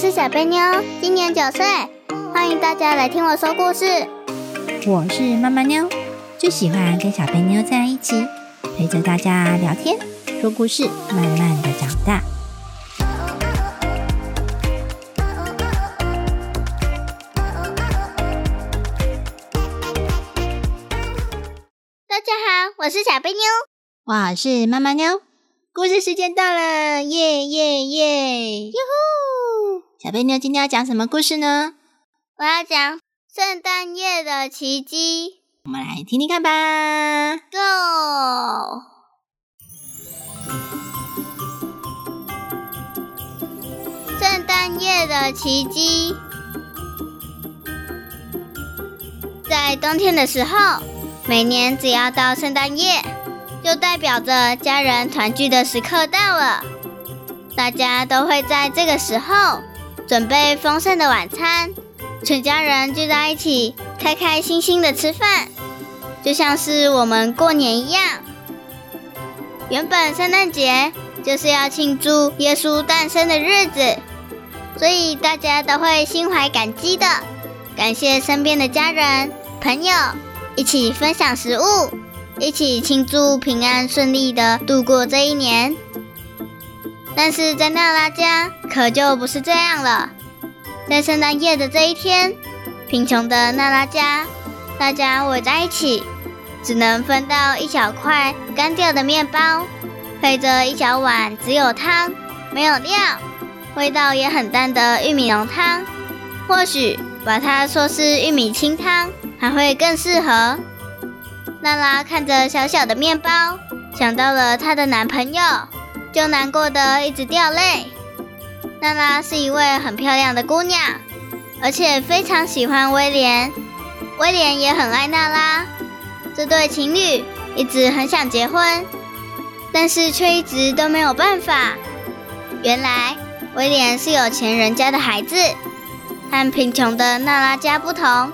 是小贝妞，今年九岁，欢迎大家来听我说故事。我是妈妈妞，最喜欢跟小贝妞在一起，陪着大家聊天、说故事，慢慢的长大。大家好，我是小贝妞，我是妈妈妞，故事时间到了，耶耶耶！哟呼！小贝妞今天要讲什么故事呢？我要讲圣诞夜的奇迹。我们来听听看吧。Go！圣诞夜的奇迹，在冬天的时候，每年只要到圣诞夜，就代表着家人团聚的时刻到了。大家都会在这个时候准备丰盛的晚餐，全家人聚在一起，开开心心的吃饭。就像是我们过年一样，原本圣诞节就是要庆祝耶稣诞生的日子，所以大家都会心怀感激的，感谢身边的家人、朋友，一起分享食物，一起庆祝平安顺利的度过这一年。但是在娜拉家可就不是这样了，在圣诞夜的这一天，贫穷的娜拉家。大家围在一起，只能分到一小块干掉的面包，配着一小碗只有汤没有料、味道也很淡的玉米浓汤。或许把它说是玉米清汤，还会更适合。娜拉看着小小的面包，想到了她的男朋友，就难过的一直掉泪。娜拉是一位很漂亮的姑娘，而且非常喜欢威廉。威廉也很爱娜拉，这对情侣一直很想结婚，但是却一直都没有办法。原来威廉是有钱人家的孩子，和贫穷的娜拉家不同。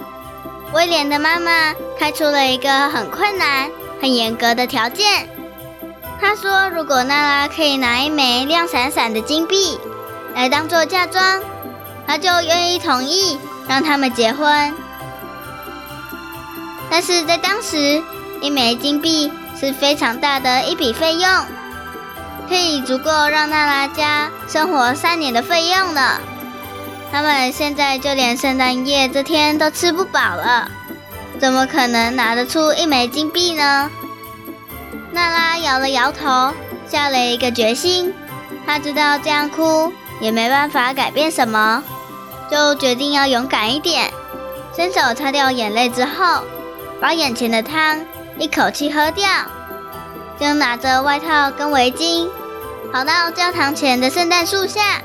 威廉的妈妈开出了一个很困难、很严格的条件。他说，如果娜拉可以拿一枚亮闪闪的金币来当做嫁妆，他就愿意同意让他们结婚。但是在当时，一枚金币是非常大的一笔费用，可以足够让娜拉家生活三年的费用了。他们现在就连圣诞夜这天都吃不饱了，怎么可能拿得出一枚金币呢？娜拉摇了摇头，下了一个决心。她知道这样哭也没办法改变什么，就决定要勇敢一点，伸手擦掉眼泪之后。把眼前的汤一口气喝掉，就拿着外套跟围巾，跑到教堂前的圣诞树下，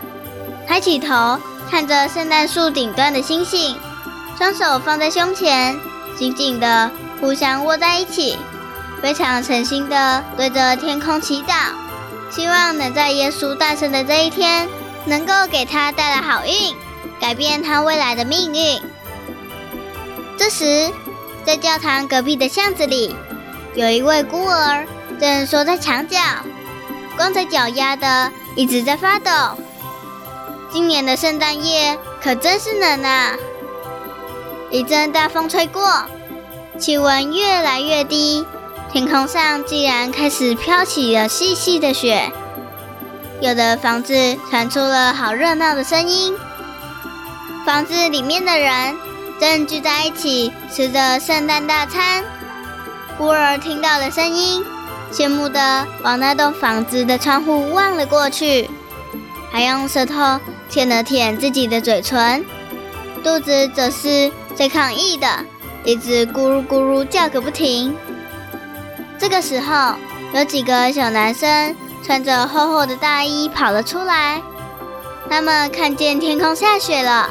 抬起头看着圣诞树顶端的星星，双手放在胸前，紧紧的互相握在一起，非常诚心的对着天空祈祷，希望能在耶稣诞生的这一天，能够给他带来好运，改变他未来的命运。这时。在教堂隔壁的巷子里，有一位孤儿正缩在墙角，光着脚丫的，一直在发抖。今年的圣诞夜可真是冷啊！一阵大风吹过，气温越来越低，天空上竟然开始飘起了细细的雪。有的房子传出了好热闹的声音，房子里面的人。正聚在一起吃着圣诞大餐，孤儿听到了声音，羡慕的往那栋房子的窗户望了过去，还用舌头舔了舔自己的嘴唇，肚子则是在抗议的，一直咕噜咕噜叫个不停。这个时候，有几个小男生穿着厚厚的大衣跑了出来，他们看见天空下雪了。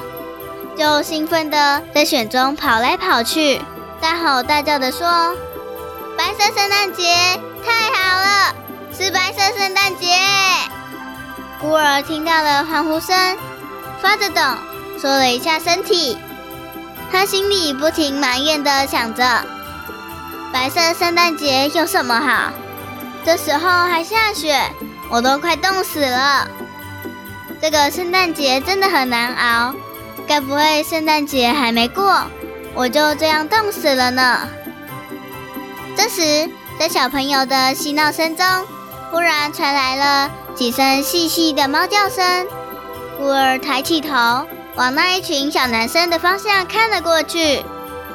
就兴奋地在雪中跑来跑去，大吼大叫地说：“白色圣诞节太好了，是白色圣诞节！”孤儿听到了欢呼声，发着抖，缩了一下身体。他心里不停埋怨地想着：“白色圣诞节有什么好？这时候还下雪，我都快冻死了。”这个圣诞节真的很难熬，该不会圣诞节还没过，我就这样冻死了呢？这时，在小朋友的嬉闹声中，忽然传来了几声细细的猫叫声。孤儿抬起头，往那一群小男生的方向看了过去，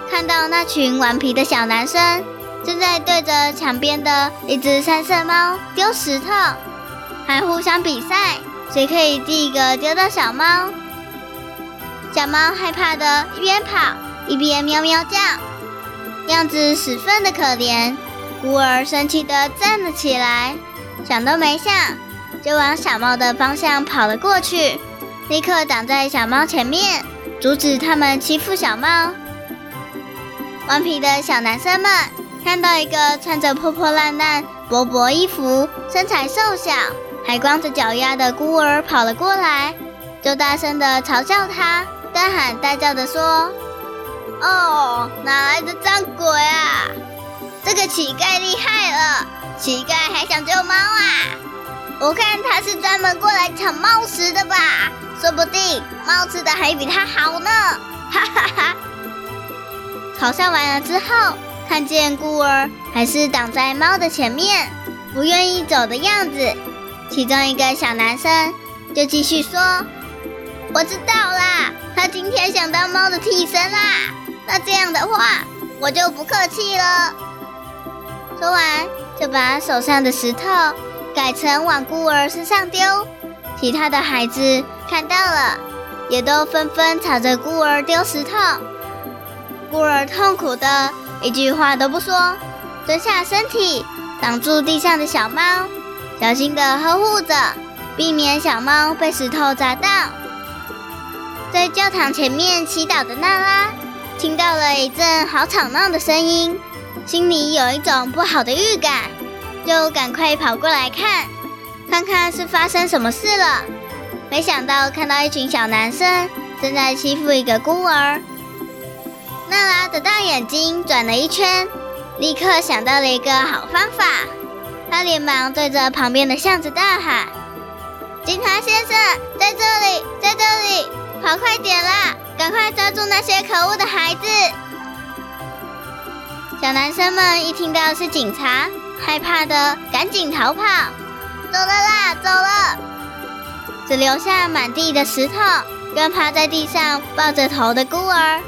看到那群顽皮的小男生正在对着墙边的一只三色猫丢石头，还互相比赛，谁可以第一个丢到小猫。小猫害怕的一边跑一边喵喵叫，样子十分的可怜。孤儿生气的站了起来，想都没想，就往小猫的方向跑了过去。立刻挡在小猫前面，阻止他们欺负小猫。顽皮的小男生们看到一个穿着破破烂烂薄薄衣服、身材瘦小、还光着脚丫的孤儿跑了过来，就大声的嘲笑他，大喊大叫的说：“哦，哪来的脏鬼啊！这个乞丐厉害了，乞丐还想救猫啊！我看他是专门过来抢猫食的吧。”说不定猫吃的还比他好呢，哈哈哈！嘲笑完了之后，看见孤儿还是挡在猫的前面，不愿意走的样子。其中一个小男生就继续说：“我知道啦，他今天想当猫的替身啦。那这样的话，我就不客气了。”说完，就把手上的石头改成往孤儿身上丢。其他的孩子看到了，也都纷纷朝着孤儿丢石头。孤儿痛苦的一句话都不说，蹲下身体挡住地上的小猫，小心的呵护着，避免小猫被石头砸到。在教堂前面祈祷的娜拉听到了一阵好吵闹的声音，心里有一种不好的预感，就赶快跑过来看。看看是发生什么事了？没想到看到一群小男生正在欺负一个孤儿。娜拉的大眼睛转了一圈，立刻想到了一个好方法。她连忙对着旁边的巷子大喊：“警察先生，在这里，在这里，跑快点啦！赶快抓住那些可恶的孩子！”小男生们一听到是警察，害怕的赶紧逃跑。走了啦，走了，只留下满地的石头跟趴在地上抱着头的孤儿。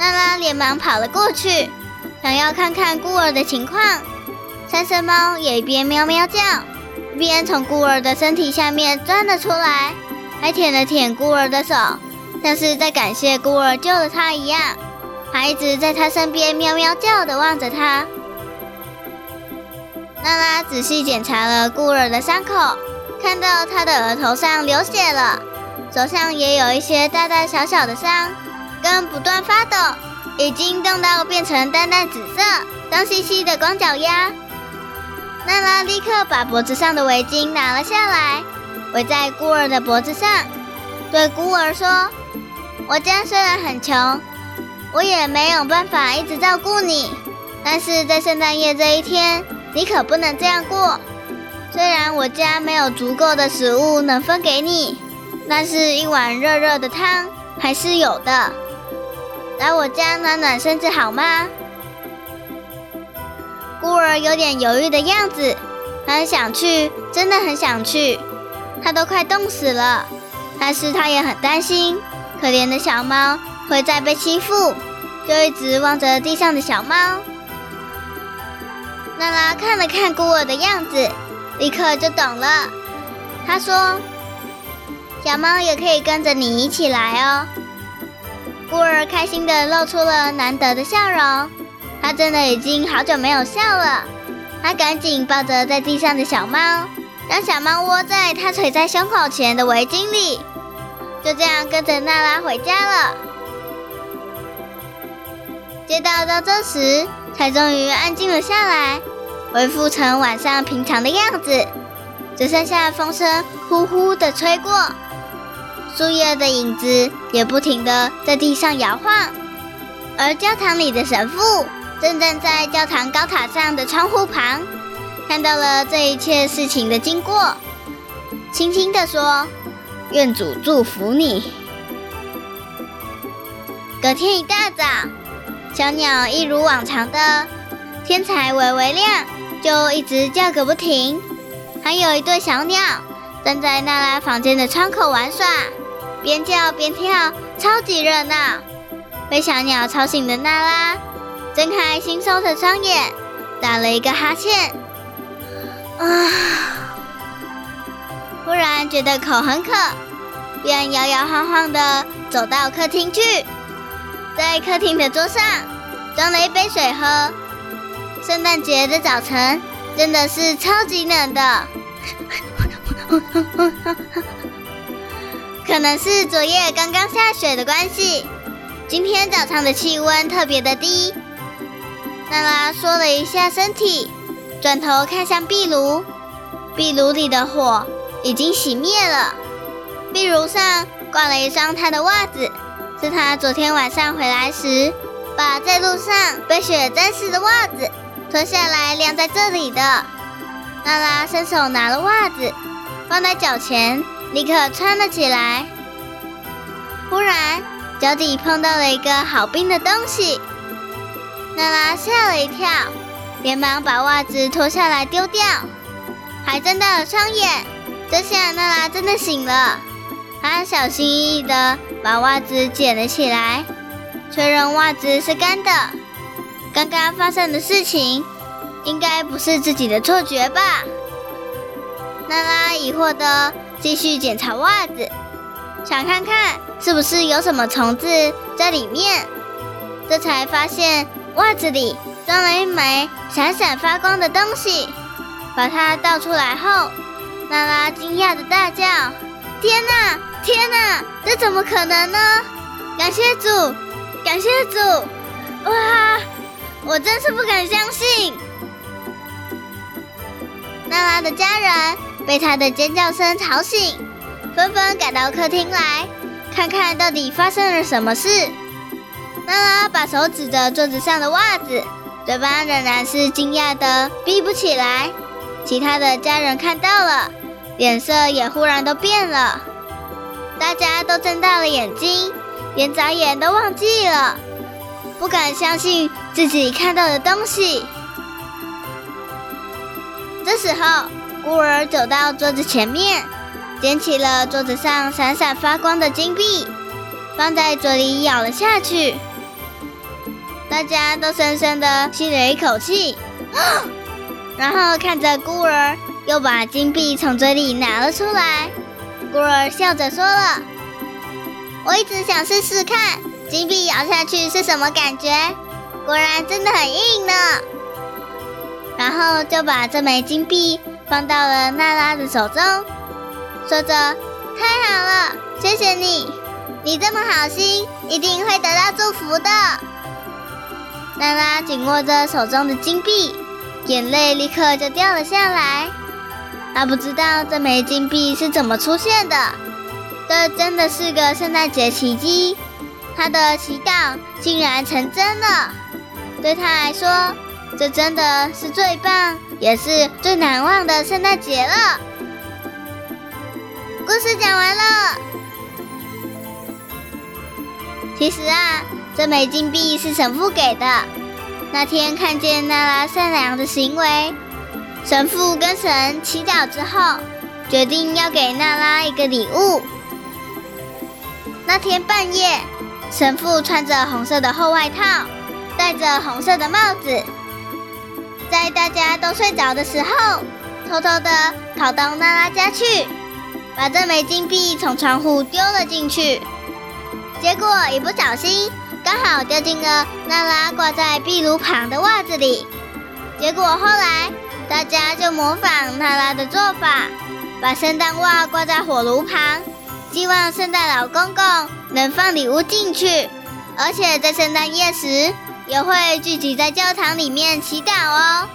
娜拉连忙跑了过去，想要看看孤儿的情况。三色猫也一边喵喵叫，一边从孤儿的身体下面钻了出来，还舔了舔孤儿的手，像是在感谢孤儿救了它一样，还一直在他身边喵喵叫的望着他。娜拉仔细检查了孤儿的伤口，看到他的额头上流血了，手上也有一些大大小小的伤，根不断发抖，已经冻到变成淡淡紫色、脏兮兮的光脚丫。娜拉立刻把脖子上的围巾拿了下来，围在孤儿的脖子上，对孤儿说：“我家虽然很穷，我也没有办法一直照顾你，但是在圣诞夜这一天。”你可不能这样过。虽然我家没有足够的食物能分给你，但是一碗热热的汤还是有的。来我家暖暖身子好吗？孤儿有点犹豫的样子，很想去，真的很想去。他都快冻死了，但是他也很担心，可怜的小猫会再被欺负，就一直望着地上的小猫。娜拉看了看孤儿的样子，立刻就懂了。他说：“小猫也可以跟着你一起来哦。”孤儿开心的露出了难得的笑容。他真的已经好久没有笑了。他赶紧抱着在地上的小猫，让小猫窝在他垂在胸口前的围巾里，就这样跟着娜拉回家了。街道到这时才终于安静了下来。恢复成晚上平常的样子，只剩下风声呼呼的吹过，树叶的影子也不停的在地上摇晃。而教堂里的神父正站在教堂高塔上的窗户旁，看到了这一切事情的经过，轻轻的说：“愿主祝福你。隔天一大早，小鸟一如往常的，天才微微亮，就一直叫个不停。还有一对小鸟站在娜拉房间的窗口玩耍，边叫边跳，超级热闹。被小鸟吵醒的娜拉，睁开惺忪的双眼，打了一个哈欠，啊！忽然觉得口很渴，便摇摇晃晃的走到客厅去。在客厅的桌上装了一杯水喝。圣诞节的早晨真的是超级冷的，可能是昨夜刚刚下雪的关系，今天早上的气温特别的低。娜拉缩了一下身体，转头看向壁炉，壁炉里的火已经熄灭了，壁炉上挂了一双她的袜子。是她昨天晚上回来时，把在路上被雪沾湿的袜子脱下来晾在这里的。娜拉伸手拿了袜子，放在脚前，立刻穿了起来。忽然，脚底碰到了一个好冰的东西，娜拉吓了一跳，连忙把袜子脱下来丢掉，还睁大了双眼。这下娜拉真的醒了。她小心翼翼地把袜子捡了起来，确认袜子是干的。刚刚发生的事情，应该不是自己的错觉吧？娜拉疑惑地继续检查袜子，想看看是不是有什么虫子在里面。这才发现袜子里装了一枚闪闪发光的东西。把它倒出来后，娜拉惊讶地大叫：“天哪！”天哪，这怎么可能呢？感谢主，感谢主！哇，我真是不敢相信！娜拉的家人被她的尖叫声吵醒，纷纷赶到客厅来看看到底发生了什么事。娜拉把手指着桌子上的袜子，嘴巴仍然是惊讶的闭不起来。其他的家人看到了，脸色也忽然都变了。大家都睁大了眼睛，连眨眼都忘记了，不敢相信自己看到的东西。这时候，孤儿走到桌子前面，捡起了桌子上闪闪发光的金币，放在嘴里咬了下去。大家都深深的吸了一口气，然后看着孤儿又把金币从嘴里拿了出来。孤儿笑着说了：“我一直想试试看金币咬下去是什么感觉，果然真的很硬呢。”然后就把这枚金币放到了娜拉的手中，说着：“太好了，谢谢你，你这么好心，一定会得到祝福的。”娜拉紧握着手中的金币，眼泪立刻就掉了下来。她不知道这枚金币是怎么出现的，这真的是个圣诞节奇迹。她的祈祷竟然成真了，对她来说，这真的是最棒也是最难忘的圣诞节了。故事讲完了。其实啊，这枚金币是神父给的。那天看见娜拉善良的行为。神父跟神祈祷之后，决定要给娜拉一个礼物。那天半夜，神父穿着红色的厚外套，戴着红色的帽子，在大家都睡着的时候，偷偷的跑到娜拉家去，把这枚金币从窗户丢了进去。结果一不小心，刚好掉进了娜拉挂在壁炉旁的袜子里。结果后来。大家就模仿娜拉的做法，把圣诞袜挂在火炉旁，希望圣诞老公公能放礼物进去，而且在圣诞夜时也会聚集在教堂里面祈祷哦。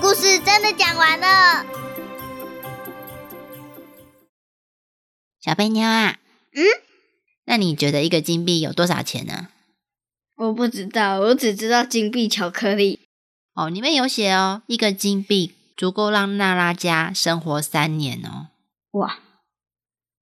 故事真的讲完了。小贝妞啊，嗯，那你觉得一个金币有多少钱呢？我不知道，我只知道金币巧克力。哦，里面有写哦，一个金币足够让娜拉家生活三年哦。哇，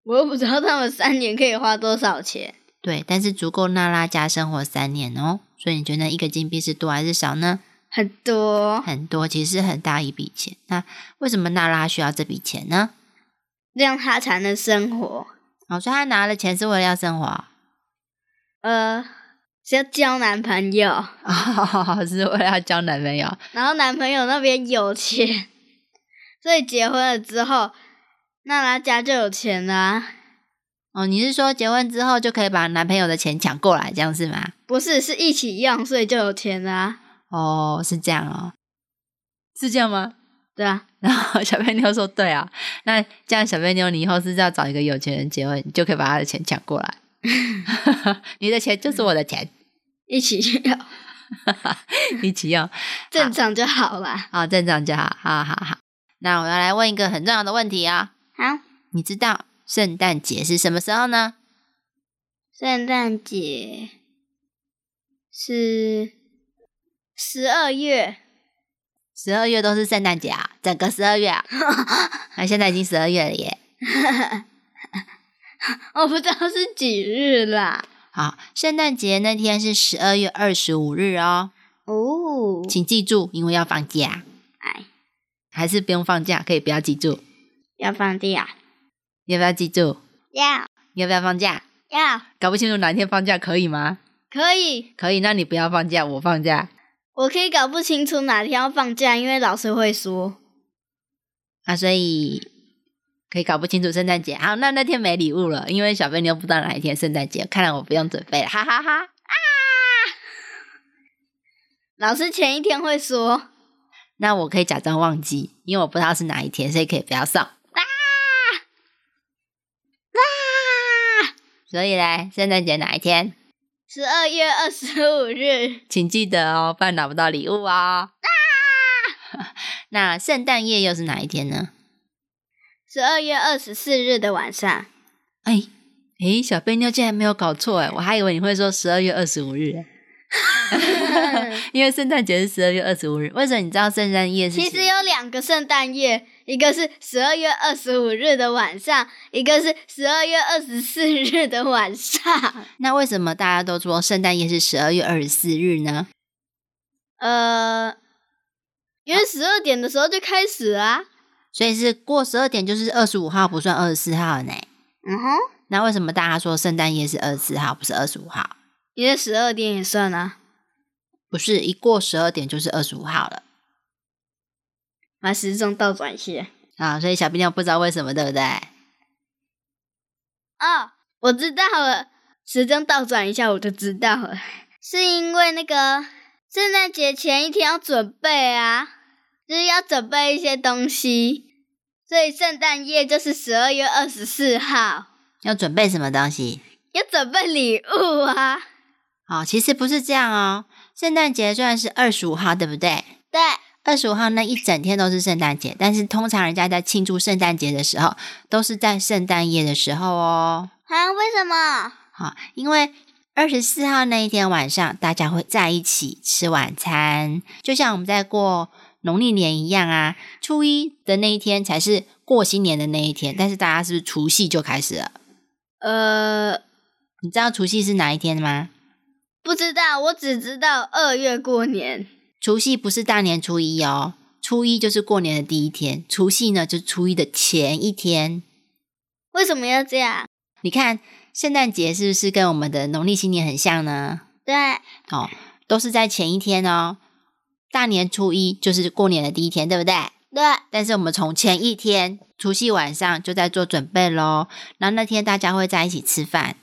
我又不知道他们三年可以花多少钱。对，但是足够娜拉家生活三年哦。所以你觉得一个金币是多还是少呢？很多，很多，其实是很大一笔钱。那为什么娜拉需要这笔钱呢？这样她才能生活。哦，所以她拿了钱是为了要生活。呃，是要交男朋友。哦，是为了要交男朋友。然后男朋友那边有钱，所以结婚了之后，娜拉家就有钱啦。哦，你是说结婚之后就可以把男朋友的钱抢过来，这样是吗？不是，是一起用，所以就有钱啦。哦，是这样哦，是这样吗？对啊。然后小贝妞说：“对啊，那这样小贝妞，你以后是要找一个有钱人结婚，你就可以把他的钱抢过来。你的钱就是我的钱，一起用，一起用，正常就好了。好，正常就好，好好好。那我要来问一个很重要的问题啊。好，你知道？”圣诞节是什么时候呢？圣诞节是十二月，十二月都是圣诞节啊，整个十二月啊。那 现在已经十二月了耶。我不知道是几日啦。好，圣诞节那天是十二月二十五日哦。哦，请记住，因为要放假。哎，还是不用放假，可以不要记住。要放假。要不要记住？要。要不要放假？要。搞不清楚哪天放假可以吗？可以。可以，那你不要放假，我放假。我可以搞不清楚哪天要放假，因为老师会说。啊，所以可以搞不清楚圣诞节。好，那那天没礼物了，因为小飞妞不知道哪一天圣诞节，看来我不用准备了，哈哈哈。啊！老师前一天会说。那我可以假装忘记，因为我不知道是哪一天，所以可以不要送。所以嘞，圣诞节哪一天？十二月二十五日，请记得哦，不然拿不到礼物哦。那圣诞夜又是哪一天呢？十二月二十四日的晚上。哎哎，小贝妞竟然没有搞错哎，我还以为你会说十二月二十五日。因为圣诞节是十二月二十五日，为什么你知道圣诞夜是？其实有两个圣诞夜，一个是十二月二十五日的晚上，一个是十二月二十四日的晚上。那为什么大家都说圣诞夜是十二月二十四日呢？呃，因为十二点的时候就开始啊，所以是过十二点就是二十五号，不算二十四号呢。嗯哼，那为什么大家说圣诞夜是二十四号，不是二十五号？因为十二点也算啊。不是一过十二点就是二十五号了，把时钟倒转一下啊！所以小冰妞不知道为什么，对不对？哦，我知道了，时钟倒转一下我就知道了，是因为那个圣诞节前一天要准备啊，就是要准备一些东西，所以圣诞夜就是十二月二十四号。要准备什么东西？要准备礼物啊！哦，其实不是这样哦。圣诞节虽然是二十五号，对不对？对，二十五号那一整天都是圣诞节，但是通常人家在庆祝圣诞节的时候，都是在圣诞夜的时候哦。啊？为什么？好，因为二十四号那一天晚上，大家会在一起吃晚餐，就像我们在过农历年一样啊。初一的那一天才是过新年的那一天，但是大家是不是除夕就开始了？呃，你知道除夕是哪一天吗？不知道，我只知道二月过年。除夕不是大年初一哦，初一就是过年的第一天，除夕呢就是初一的前一天。为什么要这样？你看圣诞节是不是跟我们的农历新年很像呢？对，哦，都是在前一天哦。大年初一就是过年的第一天，对不对？对。但是我们从前一天除夕晚上就在做准备喽，然后那天大家会在一起吃饭。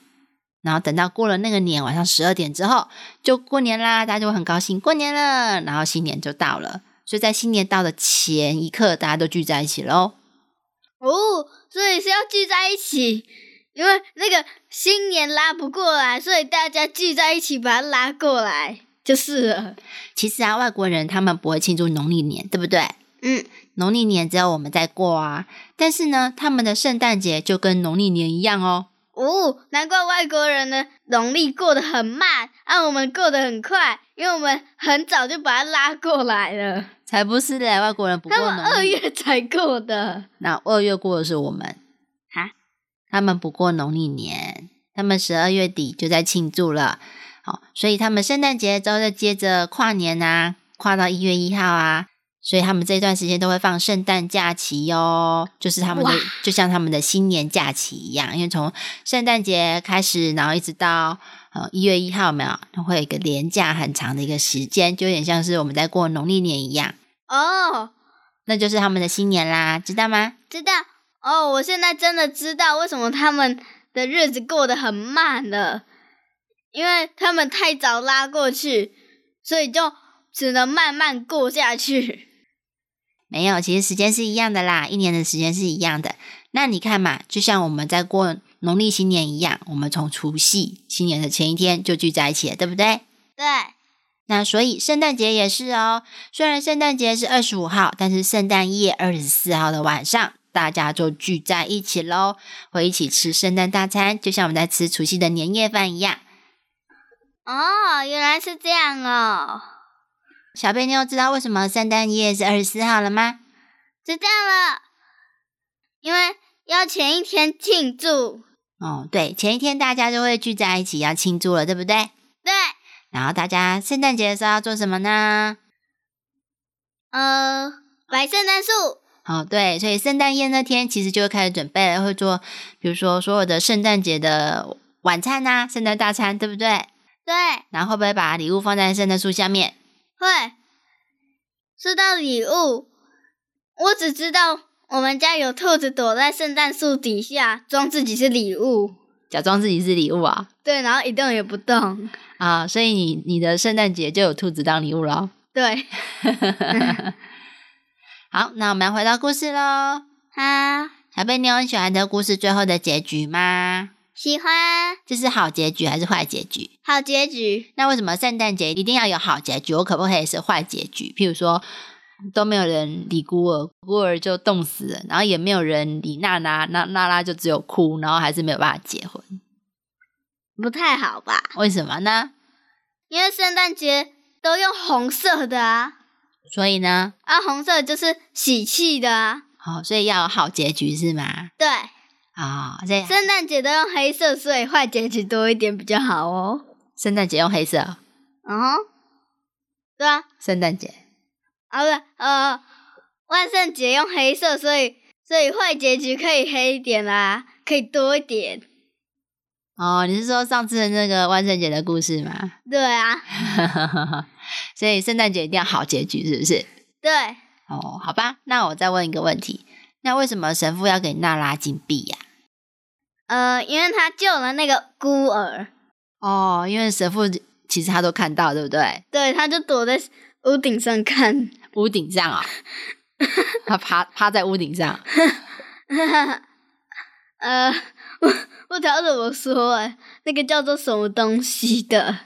然后等到过了那个年晚上十二点之后，就过年啦，大家就会很高兴，过年了。然后新年就到了，所以在新年到的前一刻，大家都聚在一起喽。哦，所以是要聚在一起，因为那个新年拉不过来，所以大家聚在一起把它拉过来就是了。其实啊，外国人他们不会庆祝农历年，对不对？嗯，农历年只有我们在过啊。但是呢，他们的圣诞节就跟农历年一样哦。哦，难怪外国人的农历过得很慢，按我们过得很快，因为我们很早就把它拉过来了。才不是嘞，外国人不过农历，二月才过的。那二月过的是我们，哈，他们不过农历年，他们十二月底就在庆祝了。好，所以他们圣诞节之后就接着跨年啊，跨到一月一号啊，所以他们这段时间都会放圣诞假期哟，就是他们的就像他们的新年假期一样，因为从圣诞节开始，然后一直到呃一月一号，有没有，它会有一个连假很长的一个时间，就有点像是我们在过农历年一样，哦，那就是他们的新年啦，知道吗？知道哦，我现在真的知道为什么他们的日子过得很慢了，因为他们太早拉过去，所以就只能慢慢过下去。没有，其实时间是一样的啦，一年的时间是一样的。那你看嘛，就像我们在过农历新年一样，我们从除夕新年的前一天就聚在一起了，对不对？对，那所以圣诞节也是哦。虽然圣诞节是二十五号，但是圣诞夜二十四号的晚上，大家就聚在一起喽，会一起吃圣诞大餐，就像我们在吃除夕的年夜饭一样。哦，原来是这样哦，小贝妞知道为什么圣诞夜是二十四号了吗？知道了，因为要前一天庆祝。哦，对，前一天大家就会聚在一起要庆祝了，对不对？对，然后大家圣诞节的时候要做什么呢？呃，摆圣诞树。哦，对，所以圣诞夜那天其实就会开始准备了，会做，比如说所有的圣诞节的晚餐呐、圣诞大餐，对不对？对，然后会不会把礼物放在圣诞树下面？会。收到礼物，我只知道我们家有兔子躲在圣诞树底下，装自己是礼物。假装自己是礼物啊对，然后一动也不动。啊！所以你你的圣诞节就有兔子当礼物了。对，好，那我们要回到故事喽。哈，小贝，你有很喜欢的故事最后的结局吗？喜欢这是好结局还是坏结局？好结局。那为什么圣诞节一定要有好结局？我可不可以是坏结局？譬如说都没有人理孤儿，孤儿就冻死了，然后也没有人理娜娜，那娜娜就只有哭，然后还是没有办法结婚，不太好吧？为什么呢？因为圣诞节都用红色的啊，所以呢，啊，红色就是喜气的啊。好、所以要有好结局是吗？对，啊、这样圣诞节都用黑色，所以坏结局多一点比较好哦。圣诞节用黑色，嗯哼，对啊，圣诞节。啊不是，呃，万圣节用黑色，所以所以坏结局可以黑一点啦，可以多一点。哦，你是说上次的那个万圣节的故事吗？对啊，所以圣诞节一定要好结局，是不是？对，哦，好吧，那我再问一个问题，那为什么神父要给娜拉金币呀、呃，因为他救了那个孤儿，哦，因为神父其实他都看到，对不对？对，他就躲在屋顶上看。屋顶上啊、他趴趴在屋顶上，呃，我不知道怎么说哎，那个叫做什么东西的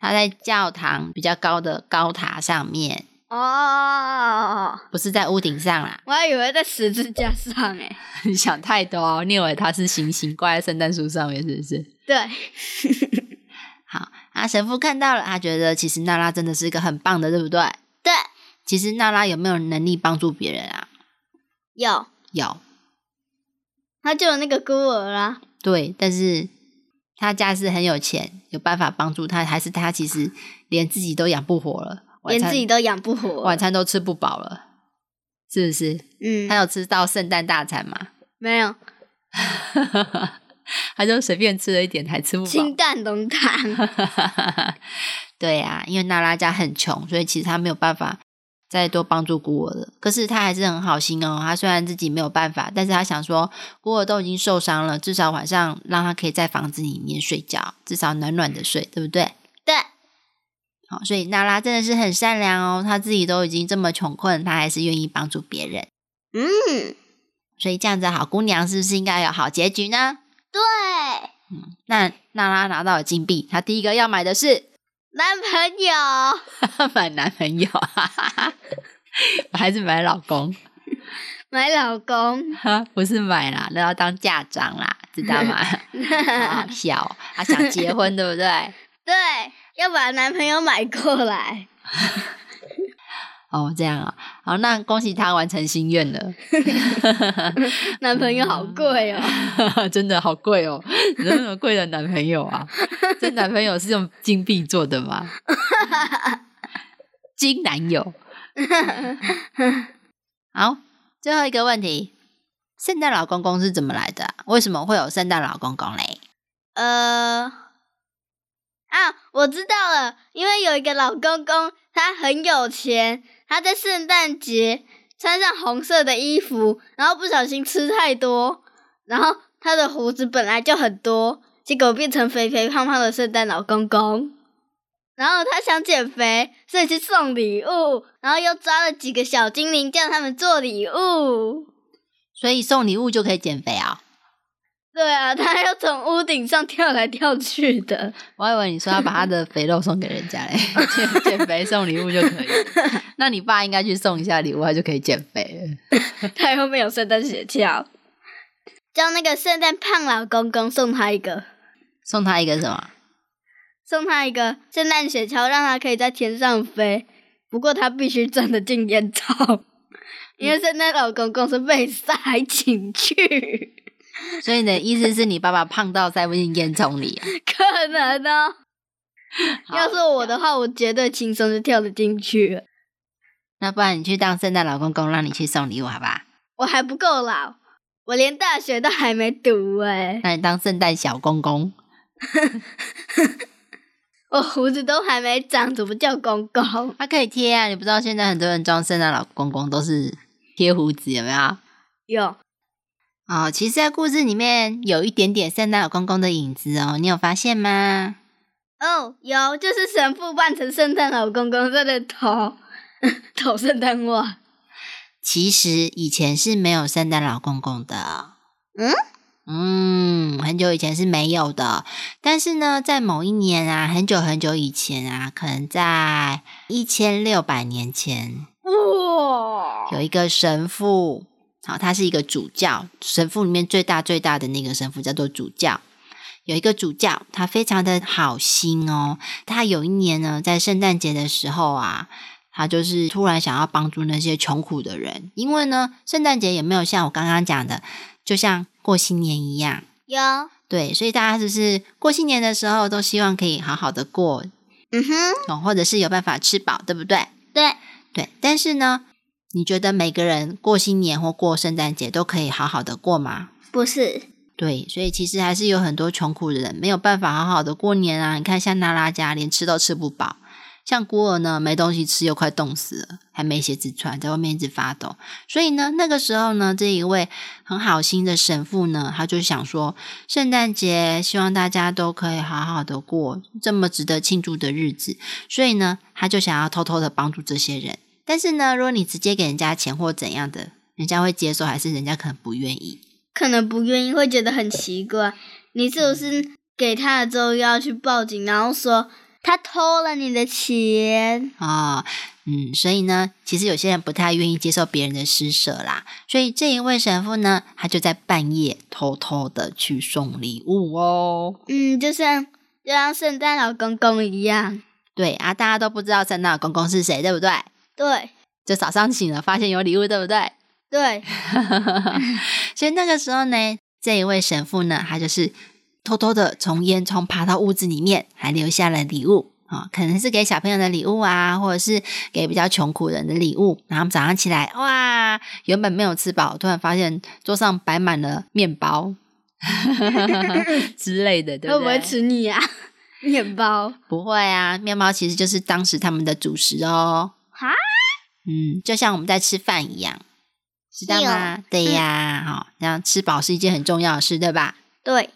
他在教堂比较高的高塔上面，哦，不是在屋顶上啦。我还以为在十字架上哎。你想太多哦，你以为他是行星挂在圣诞树上面，是不是？对，好，啊，神父看到了，他觉得其实娜拉真的是一个很棒的，对不对？对，其实娜拉有没有能力帮助别人啊？有，有，他救了那个孤儿啦。对，但是他家是很有钱，有办法帮助他，还是他其实连自己都养不活了，连自己都养不活。晚餐都吃不饱了，是不是？嗯他，有吃到圣诞大餐吗？没有 他就随便吃了一点，还吃不饱。清淡浓汤。对呀、因为娜拉家很穷，所以其实他没有办法再多帮助孤儿了。可是他还是很好心哦，他虽然自己没有办法，但是他想说孤儿都已经受伤了，至少晚上让他可以在房子里面睡觉，至少暖暖的睡，对不对？对，好，所以娜拉真的是很善良哦，她自己都已经这么穷困，她还是愿意帮助别人。嗯，所以这样子好姑娘是不是应该有好结局呢？对，那娜拉拿到了金币，她第一个要买的是男朋友 买男朋友，还是买老公？买老公，哈，不是买啦，那要当嫁妆啦，知道吗？好好笑哦，他想结婚，对不对？对，要把男朋友买过来。哦，这样啊，好，那恭喜他完成心愿了。男朋友好贵哦，真的好贵哦，那么贵的男朋友啊？这男朋友是用金币做的吗？金男友。好，最后一个问题，圣诞老公公是怎么来的啊？为什么会有圣诞老公公嘞？呃，啊，我知道了，因为有一个老公公，他很有钱，他在圣诞节穿上红色的衣服，然后不小心吃太多，然后他的胡子本来就很多，结果变成肥肥胖胖的圣诞老公公。然后他想减肥，所以去送礼物，然后又抓了几个小精灵，叫他们做礼物。所以送礼物就可以减肥啊？对啊，他要从屋顶上跳来跳去的。我还以为你说要把他的肥肉送给人家嘞，减减肥送礼物就可以。那你爸应该去送一下礼物，他就可以减肥了。他后没有圣诞雪橇，叫那个圣诞胖老公公送他一个，送他一个什么？送他一个圣诞雪橇，让他可以在天上飞。不过他必须站得进烟囱，因为圣诞老公公是被塞进去。所以你的意思是你爸爸胖到塞不进烟囱里啊？可能哦。要是我的话，我绝对轻松就跳得进去了。那不然你去当圣诞老公公，让你去送礼物，好吧？我还不够老，我连大学都还没读哎、那你当圣诞小公公，我胡子都还没长，怎么叫公公？他可以贴啊。你不知道现在很多人装圣诞老公公都是贴胡子，有没有？有，哦，其实，在故事里面有一点点圣诞老公公的影子哦，你有发现吗？哦，有，就是神父扮成圣诞老公公在那投投圣诞袜。其实以前是没有圣诞老公公的。嗯嗯，很久以前是没有的。但是呢，在某一年啊，很久很久以前啊，可能在一千六百年前，哇，有一个神父，好，他是一个主教，神父里面最大最大的那个神父叫做主教。有一个主教，他非常的好心哦。他有一年呢，在圣诞节的时候啊，他就是突然想要帮助那些穷苦的人，因为呢，圣诞节也没有像我刚刚讲的，就像过新年一样，有，对，所以大家就是过新年的时候都希望可以好好的过嗯哼，哦，或者是有办法吃饱，对不对？对，对，但是呢，你觉得每个人过新年或过圣诞节都可以好好的过吗？不是，对，所以其实还是有很多穷苦的人没有办法好好的过年啊。你看，像娜拉家连吃都吃不饱，像孤儿呢没东西吃又快冻死了，还没鞋子穿，在外面一直发抖。所以呢，那个时候呢，这一位很好心的神父呢，他就想说，圣诞节希望大家都可以好好的过这么值得庆祝的日子，所以呢，他就想要偷偷的帮助这些人。但是呢，如果你直接给人家钱或怎样的，人家会接受，还是人家可能不愿意？可能不愿意，会觉得很奇怪。你是不是给他了之后又要去报警，然后说他偷了你的钱？哦，嗯，所以呢，其实有些人不太愿意接受别人的施舍啦，所以这一位神父呢，他就在半夜偷偷的去送礼物哦。嗯，就像就像圣诞老公公一样。对啊，大家都不知道圣诞老公公是谁，对不对？对就早上醒了，发现有礼物，对不对？对，所以那个时候呢，这一位神父呢，他就是偷偷的从烟囱爬到屋子里面，还留下了礼物啊、可能是给小朋友的礼物啊，或者是给比较穷苦人的礼物。然后早上起来，哇，原本没有吃饱，突然发现桌上摆满了面包 之类的，对不对？会不会吃腻啊？面包不会啊，面包其实就是当时他们的主食哦。哈，嗯，就像我们在吃饭一样，知道吗？对呀，好、然后吃饱是一件很重要的事，对吧？对，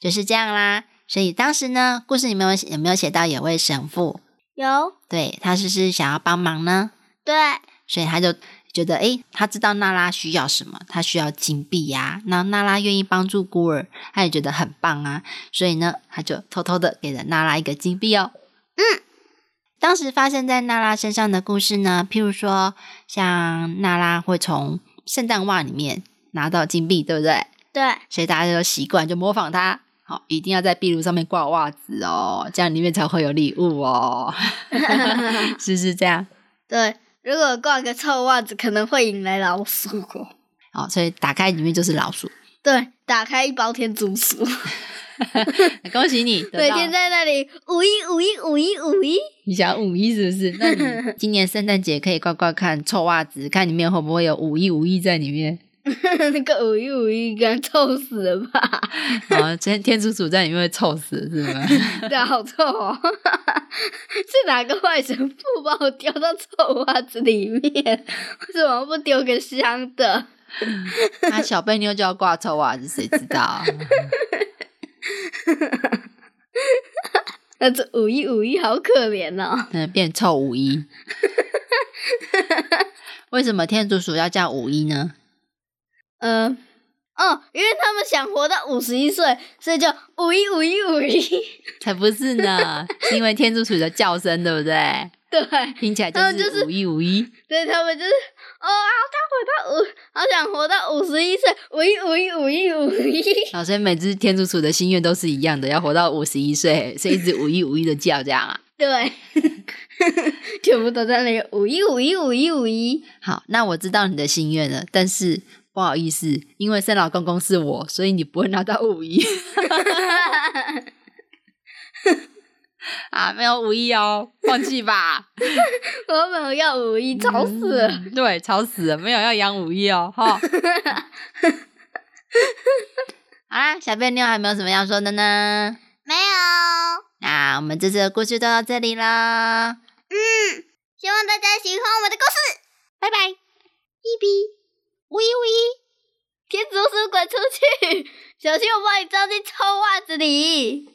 就是这样啦。所以当时呢，故事里面有有没有写到有位神父？有对他是不是想要帮忙呢？对，所以他就觉得，诶，他知道娜拉需要什么，他需要金币呀、那娜拉愿意帮助孤儿，他也觉得很棒啊。所以呢，他就偷偷的给了娜拉一个金币哦。嗯，当时发生在娜拉身上的故事呢，譬如说，像娜拉会从圣诞袜里面拿到金币，对不对？对，所以大家就习惯就模仿他。好，一定要在壁炉上面挂袜子哦，这样里面才会有礼物哦，是不是这样？对，如果挂个臭袜子，可能会引来老鼠。哦，所以打开里面就是老鼠。对，打开一包天竺鼠，恭喜你，每天在那里五一五一五一五一。你想五一是不是？那你 今年圣诞节可以乖乖看臭袜子，看里面会不会有五一五一在里面。那个五一五一应该臭死了吧？啊，今天天竺鼠在里面会臭死，是吗？对啊，好臭哦！是哪个外神父把我丢到臭袜子里面？为什么不丢个香的？那小贝妞就要挂臭袜子，谁知道？那这五一五一好可怜哦。嗯，变臭五一。为什么天竺鼠要叫五一呢？嗯，哦，因为他们想活到五十一岁，所以就五一五一五一。才不是呢，是因为天竺鼠的叫声，对不对？对，听起来他们就是五一五一。对他们就是哦，好想活到五，好想活到五十一岁，五一五一五一五一。啊，所以每只天竺鼠的心愿都是一样的，要活到五十一岁，所以一直五一五一的叫，这样啊。对，全部都在那个五一五一五一五一。好，那我知道你的心愿了，但是不好意思，因为生老公公是我，所以你不会拿到五一 啊，没有五一哦，放弃吧。我没有要五一，吵死了。嗯对，吵死了，没有要养五一哦，哈。好啦，小贝妞还有没有什么要说的呢？没有，那我们这次的故事就到这里啦，嗯希望大家喜欢我们的故事。拜拜。一比五一五一，天竺鼠滚出去，小心我把你装进臭袜子里。